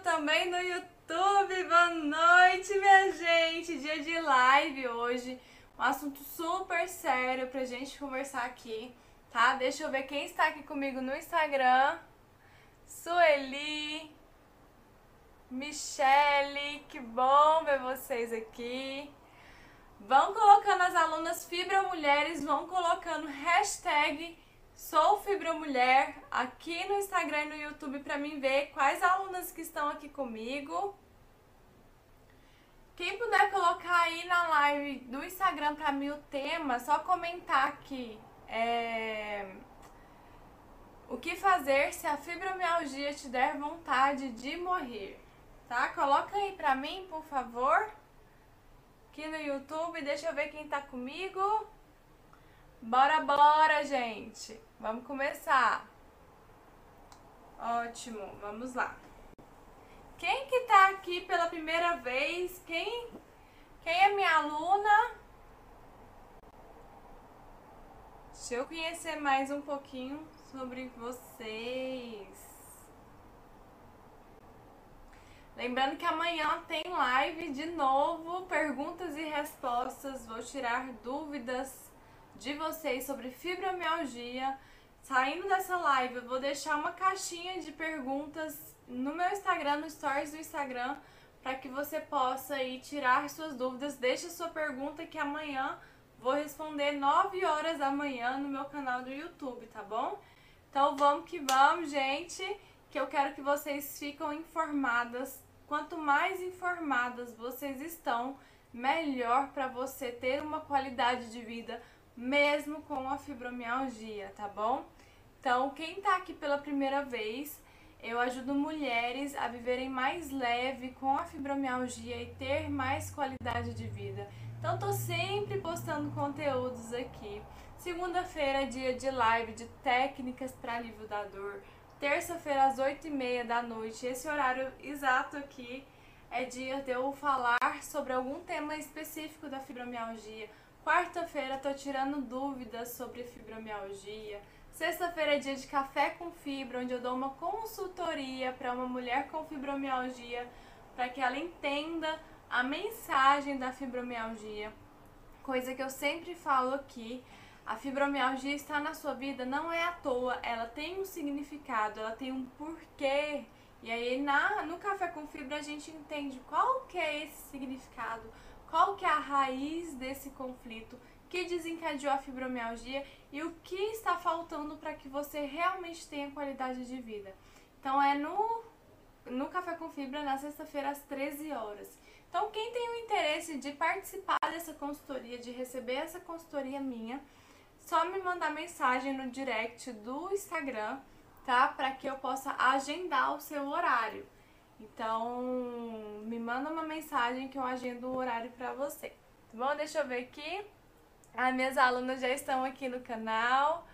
Também no YouTube. Boa noite, minha gente. Dia de live hoje. Um assunto super sério pra gente conversar aqui, tá? Deixa eu ver quem está aqui comigo no Instagram. Sueli, Michele, que bom ver vocês aqui. Vão colocando as alunas Fibra Mulheres, vão colocando hashtag Sou Fibra Mulher aqui no Instagram e no YouTube para mim ver quais alunas que estão aqui comigo. Quem puder colocar aí na live do Instagram para mim o tema, só comentar aqui. É... O que fazer se a fibromialgia te der vontade de morrer? Tá? Coloca aí pra mim, por favor. Aqui no YouTube, deixa eu ver quem tá comigo. Bora, bora, gente. Vamos começar. Ótimo, vamos lá. Quem que tá aqui pela primeira vez? Quem, quem é minha aluna? Deixa eu conhecer mais um pouquinho sobre vocês. Lembrando que amanhã tem live de novo, perguntas e respostas. Vou tirar dúvidas de vocês sobre fibromialgia. Saindo dessa live, eu vou deixar uma caixinha de perguntas no meu Instagram, no stories do Instagram, para que você possa aí tirar suas dúvidas. Deixe sua pergunta que amanhã vou responder 9 horas da manhã no meu canal do YouTube, tá bom? Então vamos que vamos, gente, que eu quero que vocês fiquem informadas. Quanto mais informadas vocês estão, melhor para você ter uma qualidade de vida mesmo com a fibromialgia, tá bom? Então, quem tá aqui pela primeira vez, eu ajudo mulheres a viverem mais leve com a fibromialgia e ter mais qualidade de vida. Então, tô sempre postando conteúdos aqui. Segunda-feira é dia de live de técnicas para alívio da dor. Terça-feira às 8h30 da noite, esse horário exato aqui é dia de eu falar sobre algum tema específico da fibromialgia Quarta-feira tô tirando dúvidas sobre fibromialgia. Sexta-feira é dia de café com fibra, onde eu dou uma consultoria para uma mulher com fibromialgia, para que ela entenda a mensagem da fibromialgia. Coisa que eu sempre falo aqui, a fibromialgia está na sua vida não é à toa, ela tem um significado, ela tem um porquê. E aí na, no café com fibra a gente entende qual que é esse significado qual que é a raiz desse conflito que desencadeou a fibromialgia e o que está faltando para que você realmente tenha qualidade de vida. Então é no, no Café com Fibra na sexta-feira às 13 horas. Então quem tem o interesse de participar dessa consultoria, de receber essa consultoria minha, só me mandar mensagem no direct do Instagram, tá? Para que eu possa agendar o seu horário. Então, me manda uma mensagem que eu agendo o horário para você. Tá bom? Deixa eu ver aqui. As minhas alunas já estão aqui no canal.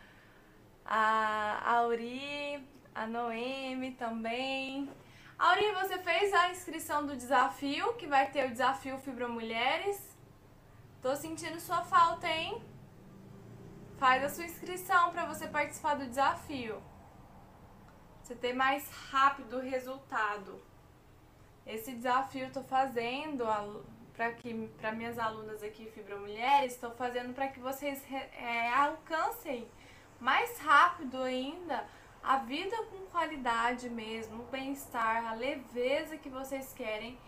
A Auri, a Noemi também. Auri, você fez a inscrição do desafio, que vai ter o desafio Fibra Mulheres. Tô sentindo sua falta, hein? Faz a sua inscrição para você participar do desafio. Você ter mais rápido o resultado. Esse desafio eu tô fazendo para que para minhas alunas aqui Fibromulheres, estou fazendo para que vocês é, alcancem mais rápido ainda a vida com qualidade mesmo, o bem-estar, a leveza que vocês querem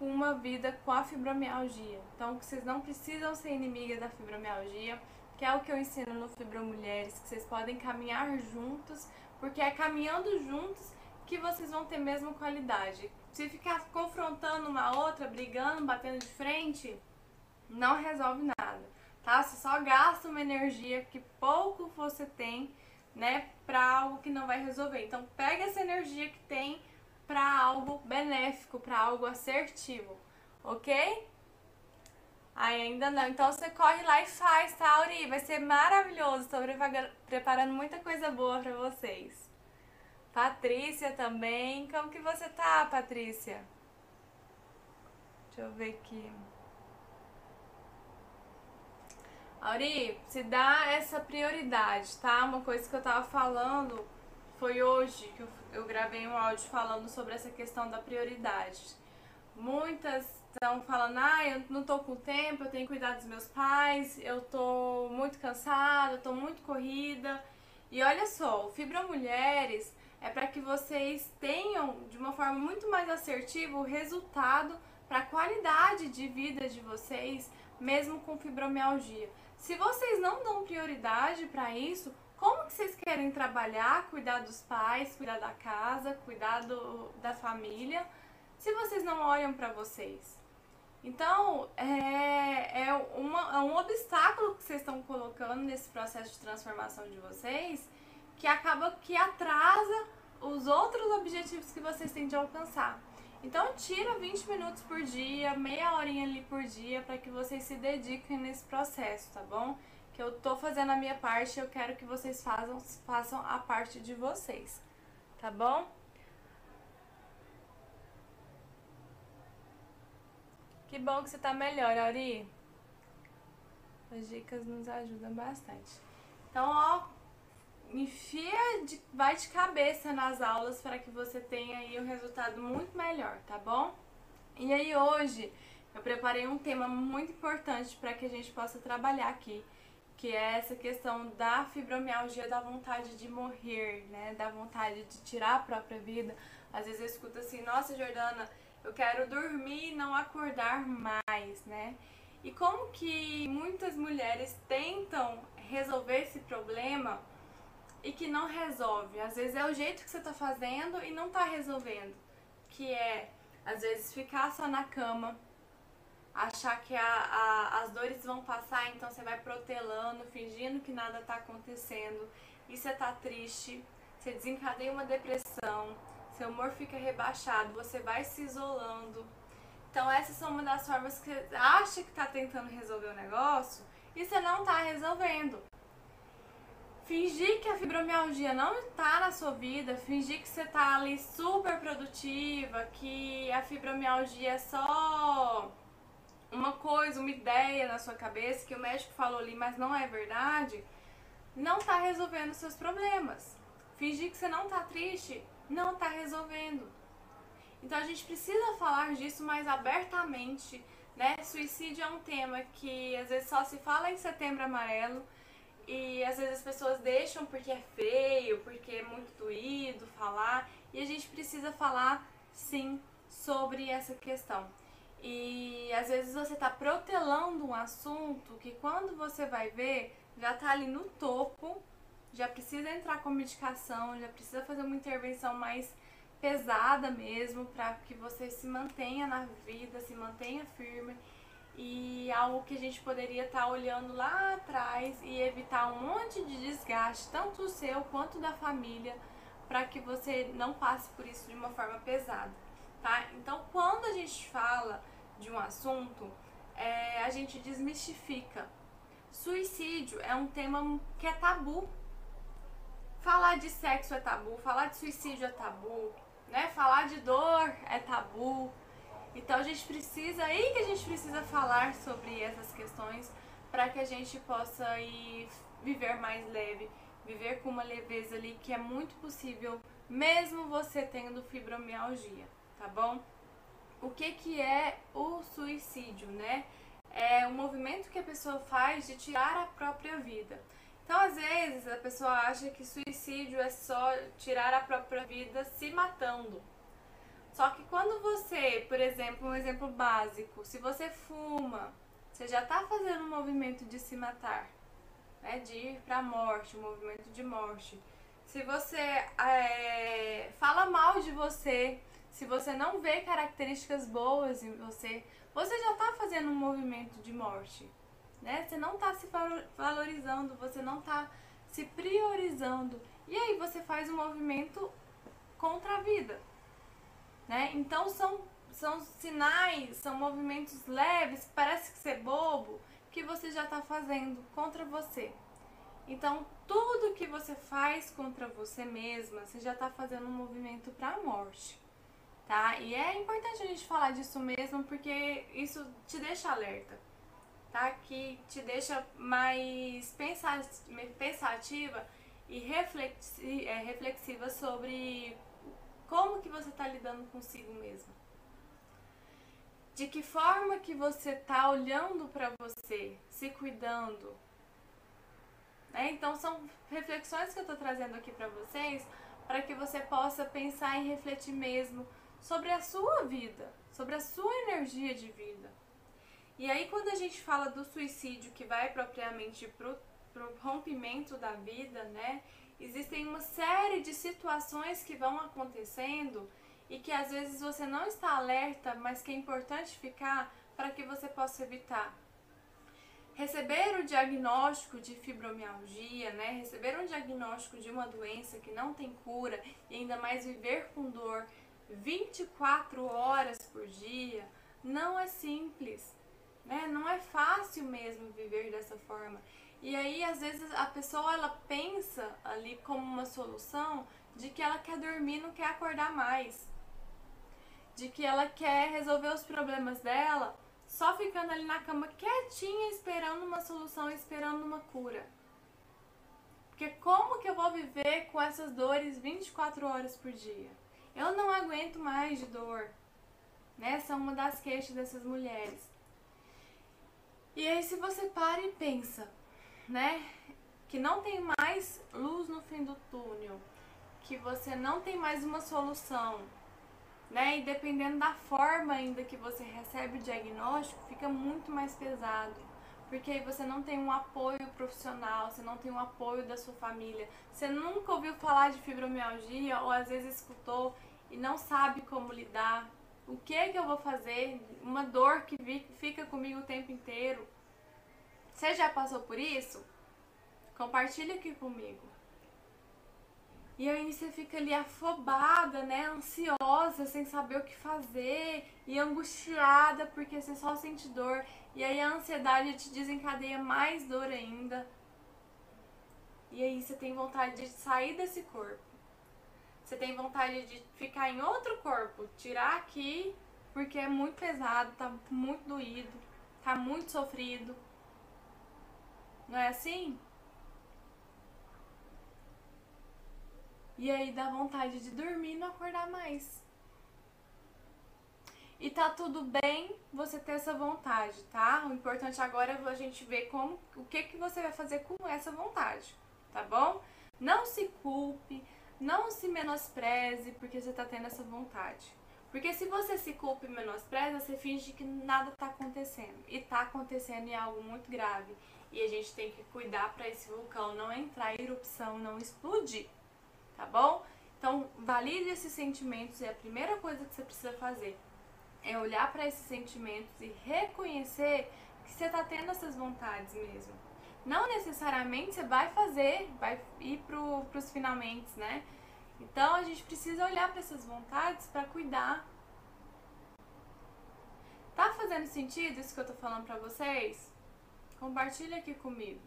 uma vida com a fibromialgia. Então, vocês não precisam ser inimigas da fibromialgia, que é o que eu ensino no Fibromulheres, que vocês podem caminhar juntos porque é caminhando juntos que vocês vão ter mesmo qualidade. Se ficar confrontando uma outra, brigando, batendo de frente, não resolve nada, tá? Você só gasta uma energia que pouco você tem, né, para algo que não vai resolver. Então, pega essa energia que tem para algo benéfico, para algo assertivo, ok? Aí ainda não. Então você corre lá e faz, tá, Auri? Vai ser maravilhoso. Estou preparando muita coisa boa para vocês. Patrícia também. Como que você tá, Patrícia? Deixa eu ver aqui. Auri, se dá essa prioridade, tá? Uma coisa que eu tava falando foi hoje que eu, gravei um áudio falando sobre essa questão da prioridade. Muitas estão falando, ah, eu não tô com tempo, eu tenho que cuidar dos meus pais, eu tô muito cansada, eu tô muito corrida. E olha só, o Fibra Mulheres é para que vocês tenham de uma forma muito mais assertiva o resultado para a qualidade de vida de vocês, mesmo com fibromialgia. Se vocês não dão prioridade para isso, como que vocês querem trabalhar, cuidar dos pais, cuidar da casa, cuidar do, da família, se vocês não olham para vocês? Então, é, é, uma, é um obstáculo que vocês estão colocando nesse processo de transformação de vocês que acaba que atrasa os outros objetivos que vocês têm de alcançar. Então tira 20 minutos por dia, meia horinha ali por dia para que vocês se dediquem nesse processo, tá bom? Que eu tô fazendo a minha parte, eu quero que vocês façam, façam a parte de vocês, tá bom? Que bom que você tá melhor, Auri. As dicas nos ajudam bastante. Então, ó, enfia, de, vai de cabeça nas aulas para que você tenha aí um resultado muito melhor, tá bom? E aí hoje eu preparei um tema muito importante para que a gente possa trabalhar aqui, que é essa questão da fibromialgia, da vontade de morrer, né? Da vontade de tirar a própria vida. Às vezes eu escuto assim, nossa Jordana, eu quero dormir e não acordar mais, né? E como que muitas mulheres tentam resolver esse problema e que não resolve. Às vezes é o jeito que você tá fazendo e não tá resolvendo. Que é, às vezes, ficar só na cama, achar que a, a, as dores vão passar, então você vai protelando, fingindo que nada tá acontecendo, e você tá triste, você desencadeia uma depressão, seu humor fica rebaixado, você vai se isolando. Então essas são uma das formas que você acha que tá tentando resolver o negócio e você não tá resolvendo fingir que a fibromialgia não está na sua vida, fingir que você está ali super produtiva, que a fibromialgia é só uma coisa, uma ideia na sua cabeça que o médico falou ali, mas não é verdade, não está resolvendo seus problemas. Fingir que você não está triste, não está resolvendo. Então a gente precisa falar disso mais abertamente, né? Suicídio é um tema que às vezes só se fala em setembro amarelo e às vezes as pessoas deixam porque é feio, porque é muito doído falar. E a gente precisa falar sim sobre essa questão. E às vezes você está protelando um assunto que quando você vai ver já está ali no topo, já precisa entrar com medicação, já precisa fazer uma intervenção mais pesada mesmo para que você se mantenha na vida, se mantenha firme e algo que a gente poderia estar tá olhando lá atrás e evitar um monte de desgaste, tanto o seu quanto da família, para que você não passe por isso de uma forma pesada, tá? Então, quando a gente fala de um assunto, é, a gente desmistifica. Suicídio é um tema que é tabu. Falar de sexo é tabu, falar de suicídio é tabu, né? Falar de dor é tabu, então a gente precisa, aí que a gente precisa falar sobre essas questões para que a gente possa ir viver mais leve, viver com uma leveza ali que é muito possível, mesmo você tendo fibromialgia, tá bom? O que que é o suicídio, né? É um movimento que a pessoa faz de tirar a própria vida. Então, às vezes, a pessoa acha que suicídio é só tirar a própria vida se matando. Só que quando você, por exemplo, um exemplo básico, se você fuma, você já está fazendo um movimento de se matar, né? De ir para a morte, um movimento de morte. se você é, fala mal de você, se você não vê características boas em você, você já está fazendo um movimento de morte. Né? Você não está se valorizando, você não está se priorizando. E aí você faz um movimento contra a vida. Né? Então são, são sinais, são movimentos leves, parece que ser bobo, que você já está fazendo contra você. Então, tudo que você faz contra você mesma, você já está fazendo um movimento para a morte, tá? E é importante a gente falar disso mesmo, porque isso te deixa alerta, tá? Que te deixa mais pensativa e é, reflexiva sobre como que você está lidando consigo mesmo. De que forma que você está olhando para você, se cuidando, né? Então são reflexões que eu estou trazendo aqui para vocês para que você possa pensar e refletir mesmo sobre a sua vida, sobre a sua energia de vida. E aí quando a gente fala do suicídio que vai propriamente pro, pro rompimento da vida, né? Existem uma série de situações que vão acontecendo e que às vezes você não está alerta, mas que é importante ficar para que você possa evitar receber o diagnóstico de fibromialgia, né? Receber um diagnóstico de uma doença que não tem cura e ainda mais viver com dor 24 horas por dia, não é simples, né? Não é fácil mesmo viver dessa forma. E aí, às vezes, a pessoa ela pensa ali como uma solução de que ela quer dormir, não quer acordar mais. De que ela quer resolver os problemas dela só ficando ali na cama quietinha, esperando uma solução, esperando uma cura. Porque como que eu vou viver com essas dores 24 horas por dia? Eu não aguento mais de dor. Né? Essa é uma das queixas dessas mulheres. E aí se você para e pensa, né, que não tem mais luz no fim do túnel, que você não tem mais uma solução, né? E dependendo da forma ainda que você recebe o diagnóstico, fica muito mais pesado. Porque aí você não tem um apoio profissional, você não tem um apoio da sua família. Você nunca ouviu falar de fibromialgia ou às vezes escutou e não sabe como lidar. O que é que eu vou fazer? Uma dor que fica comigo o tempo inteiro. Você já passou por isso? Compartilha aqui comigo. E aí você fica ali afobada, né? Ansiosa, sem saber o que fazer e angustiada porque você só sente dor. E aí a ansiedade te desencadeia mais dor ainda. E aí você tem vontade de sair desse corpo. Você tem vontade de ficar em outro corpo, tirar aqui porque é muito pesado, tá muito doído, tá muito sofrido. Não é assim? E aí dá vontade de dormir e não acordar mais. E tá tudo bem você ter essa vontade, tá? O importante agora é a gente ver como, o que, que você vai fazer com essa vontade, tá bom? Não se culpe, não se menospreze porque você tá tendo essa vontade. Porque se você se culpa e menospreza, você finge que nada tá acontecendo. E tá acontecendo e é algo muito grave. E a gente tem que cuidar para esse vulcão não entrar em erupção, não explodir tá bom? Então, valide esses sentimentos e a primeira coisa que você precisa fazer é olhar para esses sentimentos e reconhecer que você está tendo essas vontades mesmo. Não necessariamente você vai fazer, vai ir para os finalmente, né? Então a gente precisa olhar para essas vontades para cuidar. Tá fazendo sentido isso que eu tô falando para vocês? Compartilha aqui comigo.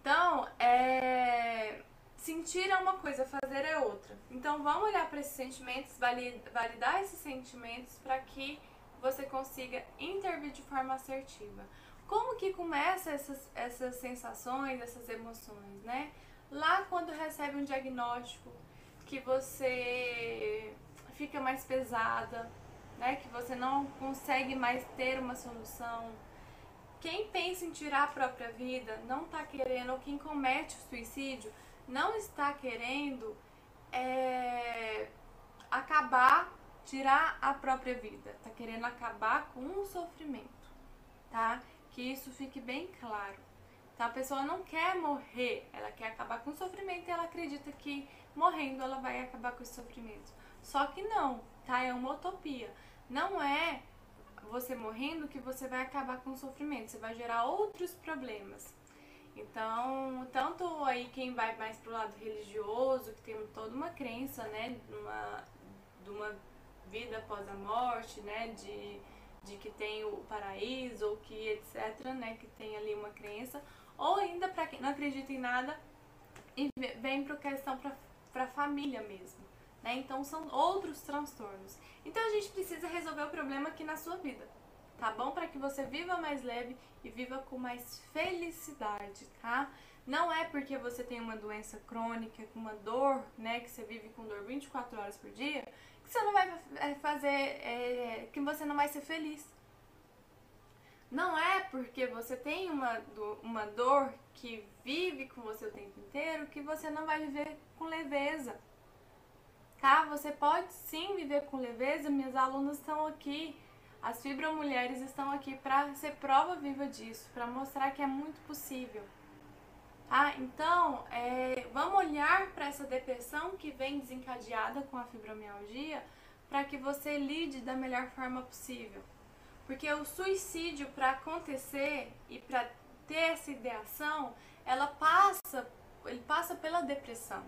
Então, é Sentir é uma coisa, fazer é outra. Então vamos olhar para esses sentimentos, validar esses sentimentos para que você consiga intervir de forma assertiva. Como que começa essas, essas sensações, essas emoções, né? Lá quando recebe um diagnóstico que você fica mais pesada, né? Que você não consegue mais ter uma solução. Quem pensa em tirar a própria vida não está querendo, ou quem comete o suicídio não está querendo é, acabar, tirar a própria vida, está querendo acabar com o sofrimento, tá? Que isso fique bem claro. Então a pessoa não quer morrer, ela quer acabar com o sofrimento e ela acredita que morrendo ela vai acabar com esse sofrimento. Só que não, tá? É uma utopia. Não é você morrendo que você vai acabar com o sofrimento, você vai gerar outros problemas. Então, tanto aí quem vai mais pro lado religioso, que tem toda uma crença, né, numa, de uma vida após a morte, né, de, de que tem o paraíso ou que etc, né, que tem ali uma crença, ou ainda para quem não acredita em nada e vem para questão para a família mesmo. Né? Então são outros transtornos. Então a gente precisa resolver o problema aqui na sua vida, tá bom? Para que você viva mais leve e viva com mais felicidade, tá? Não é porque você tem uma doença crônica, uma dor, né, que você vive com dor 24 horas por dia, que você não vai é, fazer, é, que você não vai ser feliz. Não é porque você tem uma, uma dor que vive com você o tempo inteiro que você não vai viver com leveza. Tá? Você pode sim viver com leveza, minhas alunas estão aqui, as fibromulheres estão aqui para ser prova viva disso, para mostrar que é muito possível. Tá? Então, é, vamos olhar para essa depressão que vem desencadeada com a fibromialgia para que você lide da melhor forma possível. Porque o suicídio para acontecer e para ter essa ideação, ela passa, ele passa pela depressão.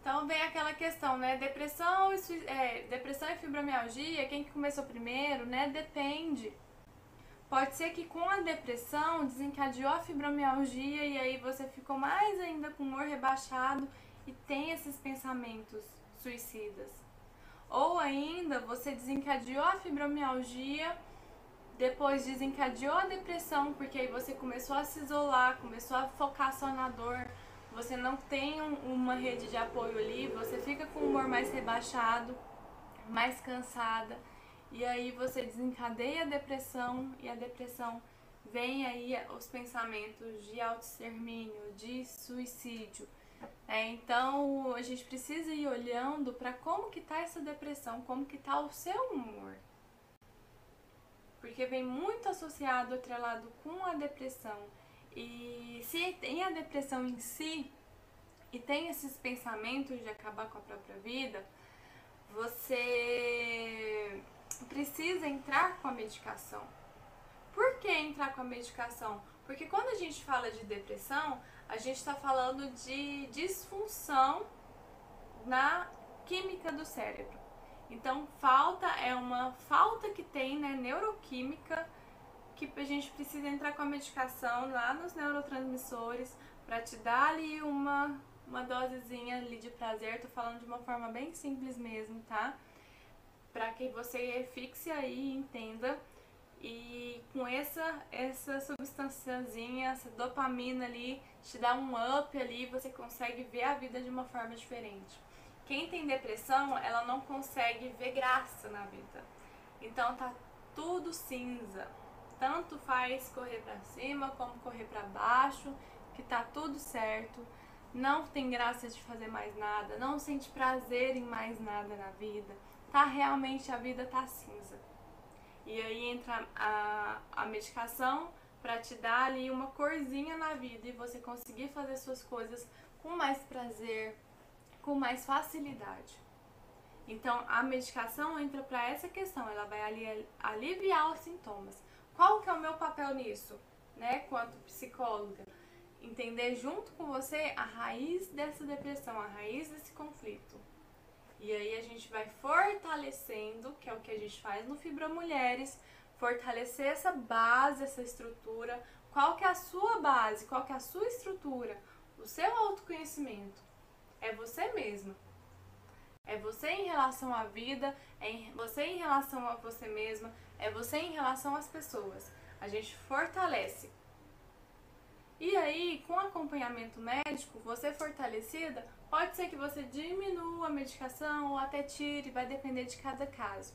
Então vem aquela questão, né? Depressão é, depressão e fibromialgia, quem que começou primeiro, né? Depende. Pode ser que com a depressão desencadeou a fibromialgia e aí você ficou mais ainda com o humor rebaixado e tem esses pensamentos suicidas. Ou ainda você desencadeou a fibromialgia, depois desencadeou a depressão, porque aí você começou a se isolar, começou a focar só na dor, você não tem um, uma rede de apoio ali, você fica com o humor mais rebaixado, mais cansada, e aí você desencadeia a depressão e a depressão vem aí os pensamentos de autoextermínio, de suicídio. É, então a gente precisa ir olhando para como que tá essa depressão, como que tá o seu humor. Porque vem muito associado, atrelado com a depressão. E se tem a depressão em si e tem esses pensamentos de acabar com a própria vida, você precisa entrar com a medicação. Por que entrar com a medicação? Porque quando a gente fala de depressão, a gente está falando de disfunção na química do cérebro. Então, falta é uma falta que tem, né, neuroquímica, que a gente precisa entrar com a medicação lá nos neurotransmissores para te dar ali uma, uma dosezinha ali de prazer. Tô falando de uma forma bem simples mesmo, tá? Para que você fixe aí e entenda e com essa, essa substânciazinha, essa dopamina ali, te dá um up ali, você consegue ver a vida de uma forma diferente. Quem tem depressão, ela não consegue ver graça na vida. Então tá tudo cinza. Tanto faz correr para cima como correr para baixo, que tá tudo certo. Não tem graça de fazer mais nada, não sente prazer em mais nada na vida. Tá realmente a vida tá cinza. E aí entra a, a medicação para te dar ali uma corzinha na vida e você conseguir fazer suas coisas com mais prazer, com mais facilidade. Então a medicação entra para essa questão, ela vai ali aliviar os sintomas. Qual que é o meu papel nisso, né, quanto psicóloga? Entender junto com você a raiz dessa depressão, a raiz desse conflito. E aí a gente vai fortalecendo, que é o que a gente faz no Fibra Mulheres, fortalecer essa base, essa estrutura. Qual que é a sua base? Qual que é a sua estrutura? O seu autoconhecimento. É você mesma. É você em relação à vida, é você em relação a você mesma, é você em relação às pessoas. A gente fortalece. E aí, com acompanhamento médico, você fortalecida, Pode ser que você diminua a medicação ou até tire, vai depender de cada caso.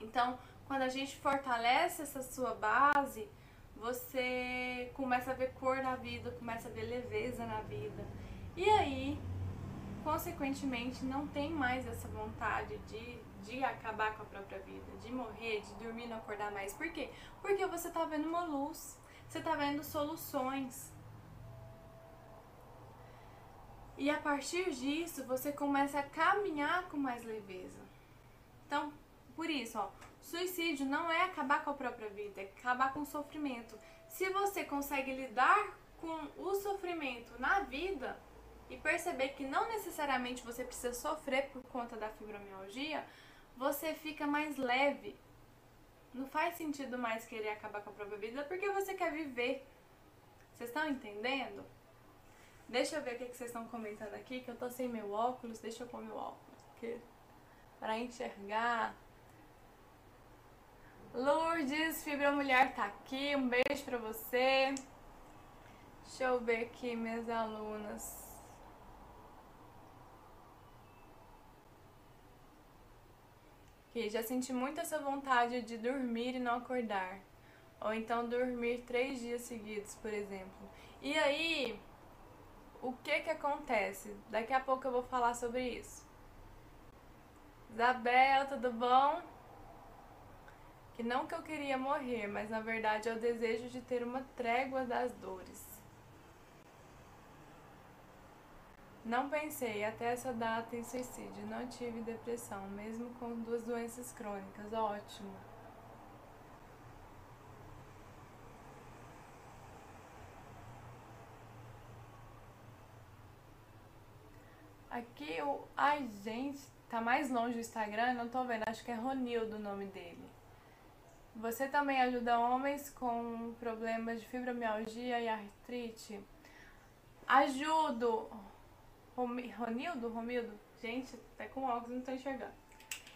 Então, quando a gente fortalece essa sua base, você começa a ver cor na vida, começa a ver leveza na vida. E aí, consequentemente, não tem mais essa vontade de, de acabar com a própria vida, de morrer, de dormir não acordar mais. Por quê? Porque você tá vendo uma luz. você tá vendo soluções. E a partir disso, você começa a caminhar com mais leveza. Então, por isso, ó, suicídio não é acabar com a própria vida, é acabar com o sofrimento. Se você consegue lidar com o sofrimento na vida e perceber que não necessariamente você precisa sofrer por conta da fibromialgia, você fica mais leve. Não faz sentido mais querer acabar com a própria vida porque você quer viver. Vocês estão entendendo? Deixa eu ver o que vocês estão comentando aqui, que eu tô sem meu óculos. Deixa eu pôr meu óculos aqui para enxergar. Lourdes, Fibra Mulher tá aqui. Um beijo pra você. Deixa eu ver aqui minhas alunas. Ok, já senti muito essa vontade de dormir e não acordar. Ou então dormir três dias seguidos, por exemplo. E aí, o que que acontece? Daqui a pouco eu vou falar sobre isso. Isabel, tudo bom? Que não que eu queria morrer, mas na verdade é o desejo de ter uma trégua das dores. Não pensei até essa data em suicídio, não tive depressão, mesmo com duas doenças crônicas. Ótimo. Aqui o. Ai, gente, tá mais longe o Instagram, não tô vendo, acho que é Ronildo o nome dele. Você também ajuda homens com problemas de fibromialgia e artrite? Ajudo! Ronildo? Romildo? Gente, até com óculos não tô enxergando.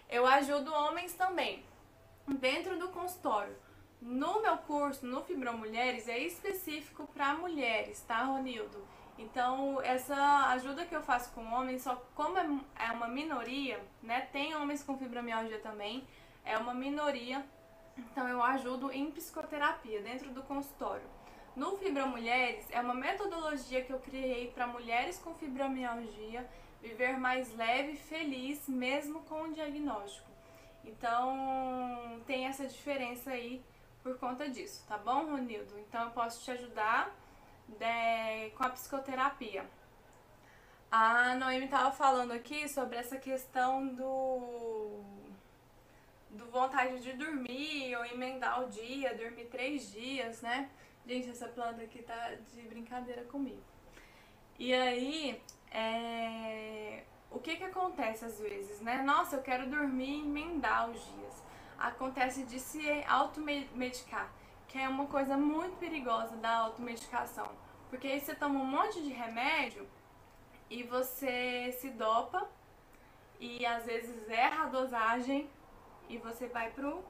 Eu ajudo homens também, dentro do consultório. No meu curso, no Fibromulheres, é específico para mulheres, tá, Ronildo? Então, essa ajuda que eu faço com homens, só como é, é uma minoria, né? Tem homens com fibromialgia também, é uma minoria. Então, eu ajudo em psicoterapia dentro do consultório. No Fibromulheres é uma metodologia que eu criei para mulheres com fibromialgia viver mais leve e feliz mesmo com o diagnóstico. Então tem essa diferença aí por conta disso, tá bom, Ronildo? Então eu posso te ajudar de, com a psicoterapia. A Noemi estava falando aqui sobre essa questão do, do vontade de dormir ou emendar o dia, dormir três dias, né? Gente, essa planta aqui tá de brincadeira comigo. E aí, é... o que que acontece às vezes, né? Nossa, eu quero dormir e emendar os dias. Acontece de se automedicar, que é uma coisa muito perigosa da automedicação. Porque aí você toma um monte de remédio e você se dopa e às vezes erra a dosagem e você vai pro,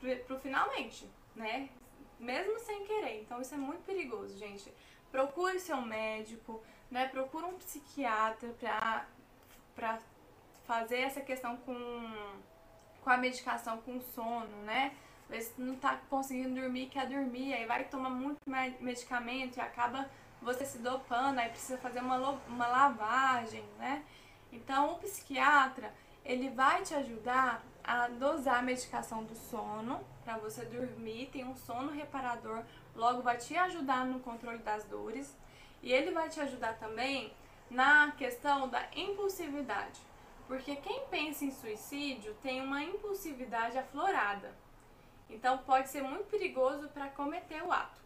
pro, pro finalmente, né? mesmo sem querer. Então isso é muito perigoso, gente. Procure seu médico, né? Procure um psiquiatra pra, pra fazer essa questão com, com a medicação, com sono, né? Às não tá conseguindo dormir, quer dormir, aí vai tomar muito medicamento e acaba você se dopando, aí precisa fazer uma, uma lavagem, né? Então o psiquiatra, ele vai te ajudar a dosar a medicação do sono para você dormir, tem um sono reparador, logo vai te ajudar no controle das dores e ele vai te ajudar também na questão da impulsividade. Porque quem pensa em suicídio tem uma impulsividade aflorada. Então pode ser muito perigoso para cometer o ato.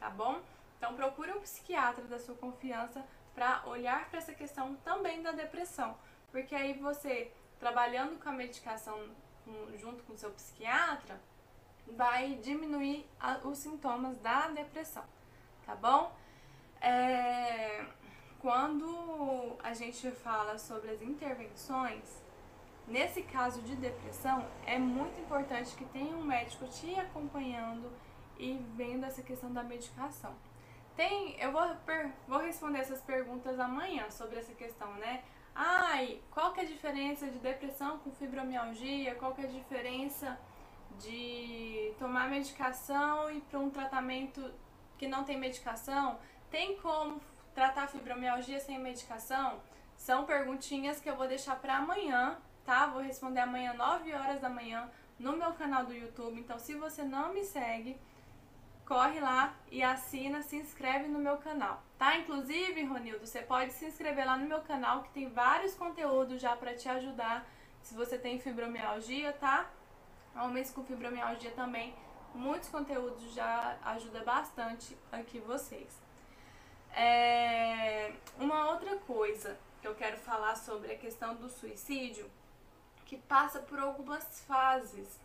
Tá bom? Então procure um psiquiatra da sua confiança para olhar para essa questão também da depressão, porque aí você trabalhando com a medicação junto com o seu psiquiatra, vai diminuir os sintomas da depressão, tá bom? É, quando a gente fala sobre as intervenções, nesse caso de depressão, é muito importante que tenha um médico te acompanhando e vendo essa questão da medicação. Tem, eu vou, vou responder essas perguntas amanhã sobre essa questão, né? Ai, qual que é a diferença de depressão com fibromialgia? Qual que é a diferença de tomar medicação e para um tratamento que não tem medicação? Tem como tratar fibromialgia sem medicação? São perguntinhas que eu vou deixar para amanhã, tá? Vou responder amanhã 9 horas da manhã no meu canal do YouTube. Então, se você não me segue, corre lá e assina, se inscreve no meu canal, tá? Inclusive, Ronildo, você pode se inscrever lá no meu canal que tem vários conteúdos já para te ajudar se você tem fibromialgia, tá? Homens com fibromialgia também, muitos conteúdos já ajuda bastante aqui vocês. É... Uma outra coisa que eu quero falar sobre a questão do suicídio, que passa por algumas fases.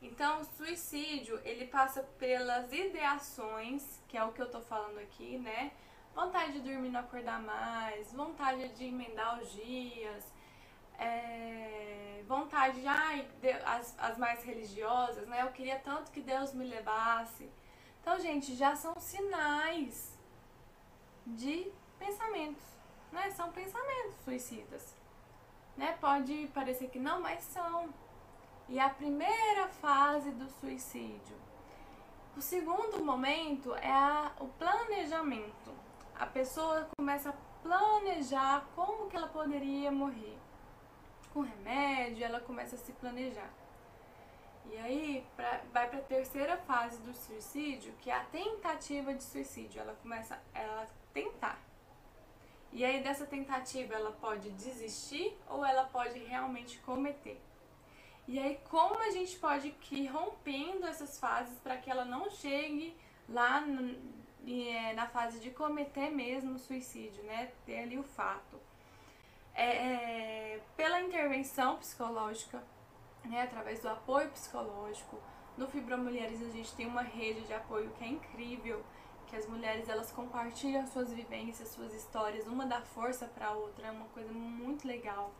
Então, o suicídio, ele passa pelas ideações, que é o que eu tô falando aqui, né? Vontade de dormir não acordar mais, vontade de emendar os dias, é, vontade de, ai, as, as mais religiosas, né? Eu queria tanto que Deus me levasse. Então, gente, já são sinais de pensamentos, né? São pensamentos suicidas. Né? Pode parecer que não, mas são. E a primeira fase do suicídio. O segundo momento é a, o planejamento. A pessoa começa a planejar como que ela poderia morrer. Com remédio, ela começa a se planejar. E aí pra, vai para a terceira fase do suicídio, que é a tentativa de suicídio. Ela começa a tentar. E aí dessa tentativa ela pode desistir ou ela pode realmente cometer. E aí como a gente pode ir rompendo essas fases para que ela não chegue lá é, na fase de cometer mesmo o suicídio, né? Ter ali o fato. É, é, pela intervenção psicológica, né? através do apoio psicológico. No Fibromulheres a gente tem uma rede de apoio que é incrível que as mulheres elas compartilham suas vivências, suas histórias, uma dá força para a outra, é uma coisa muito legal.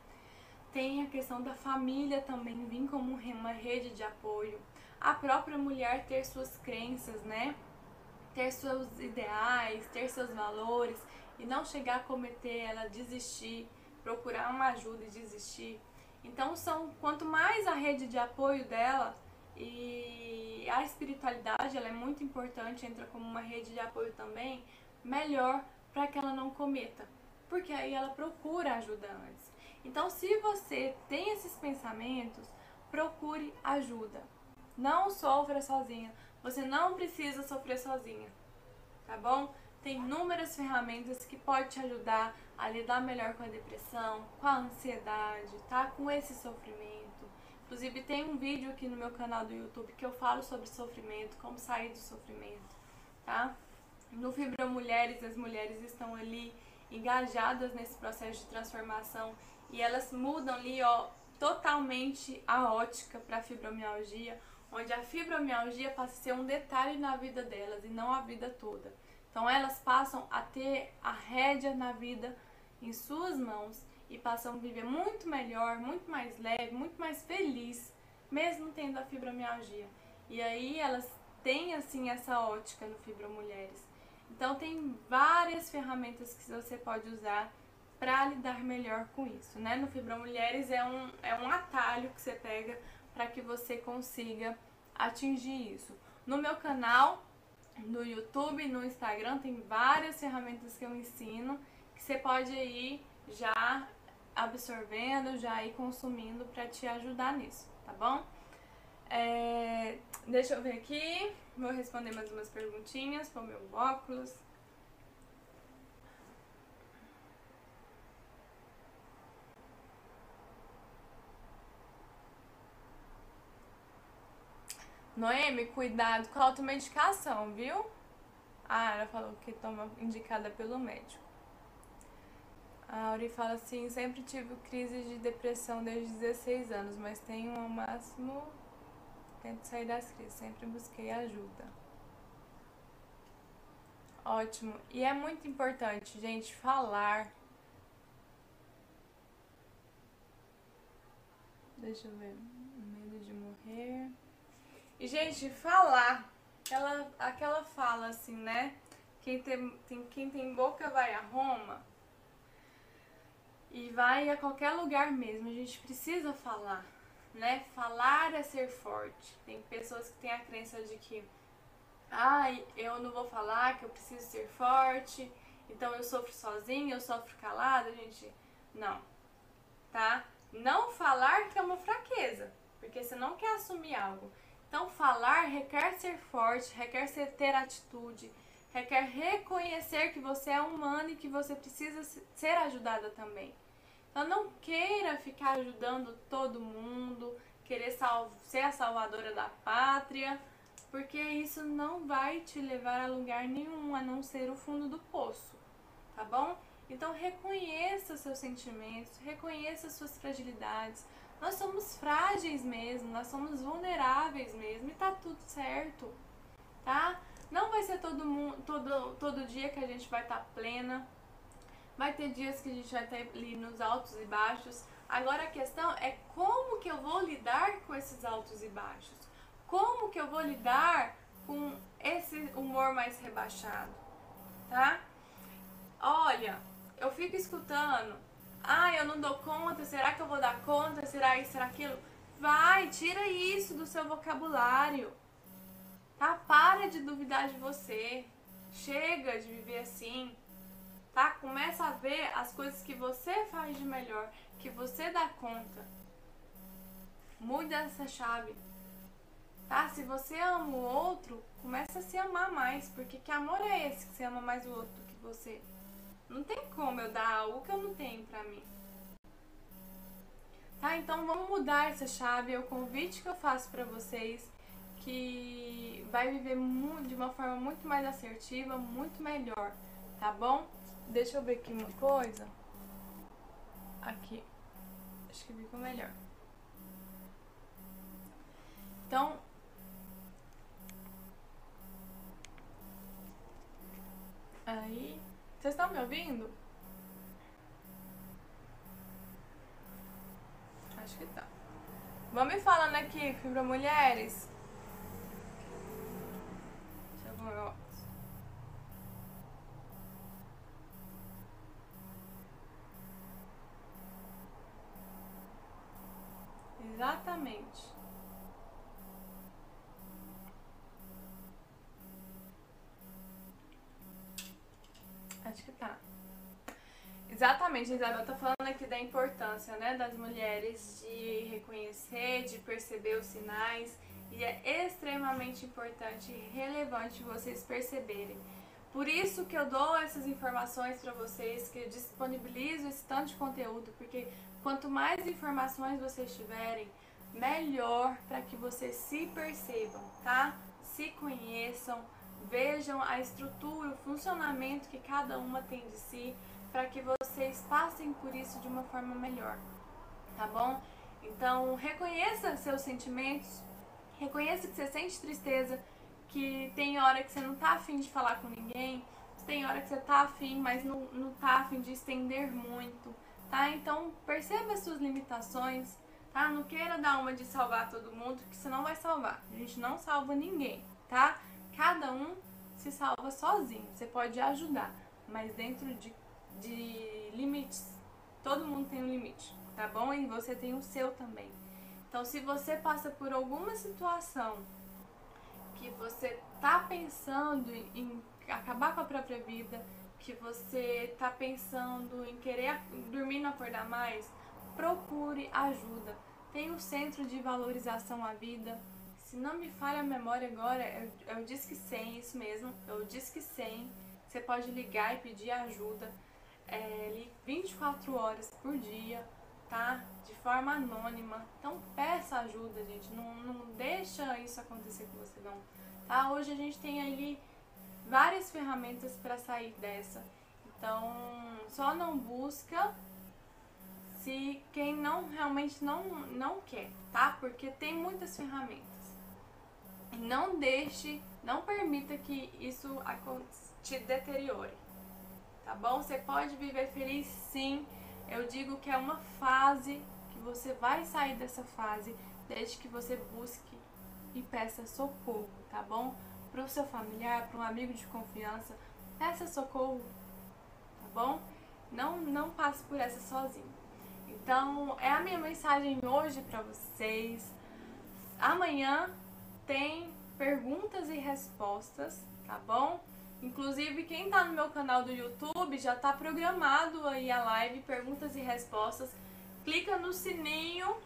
Tem a questão da família também vir como uma rede de apoio. A própria mulher ter suas crenças, né? Ter seus ideais, ter seus valores e não chegar a cometer ela desistir, procurar uma ajuda e desistir. Então são quanto mais a rede de apoio dela e a espiritualidade ela é muito importante, entra como uma rede de apoio também, melhor para que ela não cometa, porque aí ela procura ajuda antes. Então, se você tem esses pensamentos, procure ajuda. Não sofra sozinha. Você não precisa sofrer sozinha, tá bom? Tem inúmeras ferramentas que podem te ajudar a lidar melhor com a depressão, com a ansiedade, tá? Com esse sofrimento Inclusive tem um vídeo aqui no meu canal do YouTube que eu falo sobre sofrimento, como sair do sofrimento, tá? No Fibra Mulheres, as mulheres estão ali engajadas nesse processo de transformação e elas mudam ali, ó, totalmente a ótica para fibromialgia, onde a fibromialgia passa a ser um detalhe na vida delas e não a vida toda. Então elas passam a ter a rédea na vida em suas mãos e passam a viver muito melhor, muito mais leve, muito mais feliz, mesmo tendo a fibromialgia. E aí elas têm assim essa ótica no Fibromulheres. Então tem várias ferramentas que você pode usar para lidar melhor com isso, né? No Fibromulheres é um, é um atalho que você pega para que você consiga atingir isso. No meu canal, no YouTube, no Instagram, tem várias ferramentas que eu ensino que você pode ir já absorvendo, já ir consumindo para te ajudar nisso, tá bom? É, deixa eu ver aqui, vou responder mais umas perguntinhas com meu óculos. Noemi, cuidado com a automedicação, viu? Ah, ela falou que toma indicada pelo médico. A Auri fala assim, sempre tive crise de depressão desde 16 anos, mas tenho ao máximo tento sair das crises, sempre busquei ajuda. Ótimo. E é muito importante, gente, falar. Deixa eu ver. Medo de morrer. E, gente, falar. Aquela, aquela fala assim, né? Quem tem, tem, quem tem boca vai a Roma e vai a qualquer lugar mesmo. A gente precisa falar, né? Falar é ser forte. Tem pessoas que têm a crença de que, ai, eu não vou falar, que eu preciso ser forte, então eu sofro sozinha, eu sofro calada, gente. Não, tá? Não falar que é uma fraqueza, porque você não quer assumir algo. Então, falar requer ser forte, requer ser, ter atitude, requer reconhecer que você é humano e que você precisa ser ajudada também. Então, não queira ficar ajudando todo mundo, querer ser a salvadora da pátria, porque isso não vai te levar a lugar nenhum a não ser o fundo do poço, tá bom? Então, reconheça seus sentimentos, reconheça suas fragilidades, nós somos frágeis mesmo, nós somos vulneráveis mesmo e tá tudo certo, tá? Não vai ser todo mundo, todo, todo dia que a gente vai estar tá plena. Vai ter dias que a gente vai estar tá ali nos altos e baixos. Agora a questão é como que eu vou lidar com esses altos e baixos? Como que eu vou lidar com esse humor mais rebaixado, tá? Olha, eu fico escutando ah, eu não dou conta, será que eu vou dar conta? Será isso, será aquilo? Vai, tira isso do seu vocabulário. Tá? Para de duvidar de você. Chega de viver assim. Tá? Começa a ver as coisas que você faz de melhor, que você dá conta. Muda essa chave. Tá? Se você ama o outro, começa a se amar mais, porque que amor é esse que você ama mais o outro do que você? Não tem como eu dar algo que eu não tenho pra mim. Tá? Então vamos mudar essa chave. É o convite que eu faço para vocês que vai viver de uma forma muito mais assertiva, muito melhor, tá bom? Deixa eu ver aqui uma coisa. Aqui. Acho que ficou melhor. Então, aí vocês estão me ouvindo? Acho que tá. Vamos me falando aqui, Fibra Mulheres. Deixa eu ver o Acho que tá. Exatamente, Isabel tá falando aqui da importância, né, das mulheres de reconhecer, de perceber os sinais, e é extremamente importante e relevante vocês perceberem. Por isso que eu dou essas informações para vocês, que eu disponibilizo esse tanto de conteúdo, porque quanto mais informações vocês tiverem, melhor para que vocês se percebam, tá? Se conheçam, vejam a estrutura, o funcionamento que cada uma tem de si, para que vocês passem por isso de uma forma melhor, tá bom? Então, reconheça seus sentimentos, reconheça que você sente tristeza, que tem hora que você não tá afim de falar com ninguém, tem hora que você tá afim, mas não, não tá afim de estender muito, tá? Então, perceba as suas limitações, tá? Não queira dar uma de salvar todo mundo, que você não vai salvar. A gente não salva ninguém, tá? Cada um se salva sozinho. Você pode ajudar, mas dentro de, de limites. Todo mundo tem um limite, tá bom? E você tem o seu também. Então, se você passa por alguma situação que você tá pensando em acabar com a própria vida, que você tá pensando em querer dormir e não acordar mais, procure ajuda. Tem o Centro de Valorização à Vida, se não me falha a memória agora, é, o Disque 100, isso mesmo, é o Disque 100. Você pode ligar e pedir ajuda é, 24 horas por dia, tá? De forma anônima. Então peça ajuda, gente. Não, não deixa isso acontecer com você, não. Tá? Hoje a gente tem ali várias ferramentas para sair dessa. Então, só não busca se quem não realmente não, não quer, tá? Porque tem muitas ferramentas. Não deixe, não permita que isso te deteriore. Tá bom? Você pode viver feliz sim. Eu digo que é uma fase que você vai sair dessa fase desde que você busque e peça socorro, tá bom? Para o seu familiar, para um amigo de confiança, peça socorro, tá bom? Não, não passe por essa sozinho. Então, é a minha mensagem hoje para vocês. Amanhã tem perguntas e respostas, tá bom? Inclusive, quem tá no meu canal do YouTube já tá programado aí a live perguntas e respostas. Clica no sininho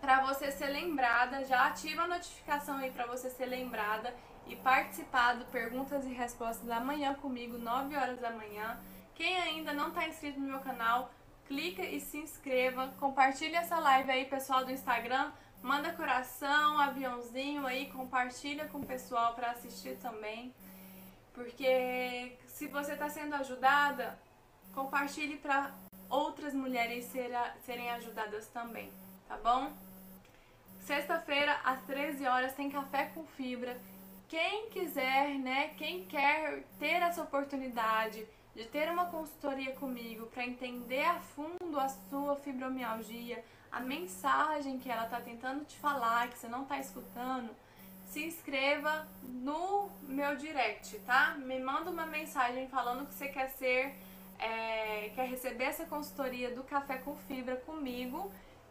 para você ser lembrada. Já ativa a notificação aí para você ser lembrada e participar do Perguntas e Respostas amanhã comigo, 9 horas da manhã. Quem ainda não está inscrito no meu canal, clica e se inscreva. Compartilhe essa live aí, pessoal do Instagram. Manda coração, aviãozinho aí, compartilha com o pessoal para assistir também. Porque se você está sendo ajudada, compartilhe para outras mulheres serem ajudadas também, tá bom? Sexta-feira, às 13 horas, tem café com fibra. Quem quiser, né? Quem quer ter essa oportunidade de ter uma consultoria comigo para entender a fundo a sua fibromialgia, a mensagem que ela está tentando te falar, que você não está escutando, se inscreva no meu direct, tá? Me manda uma mensagem falando que você quer ser, é, quer receber essa consultoria do Café com Fibra comigo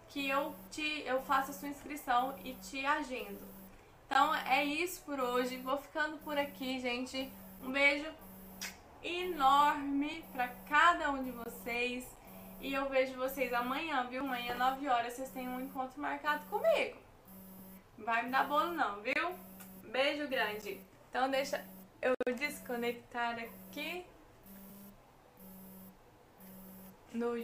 que eu te eu faço a sua inscrição e te agendo. Então é isso por hoje. Vou ficando por aqui, gente. Um beijo enorme para cada um de vocês. E eu vejo vocês amanhã, viu? Amanhã, 9 horas, vocês têm um encontro marcado comigo. Não vai me dar bolo não, viu? Beijo grande. Então deixa eu desconectar aqui no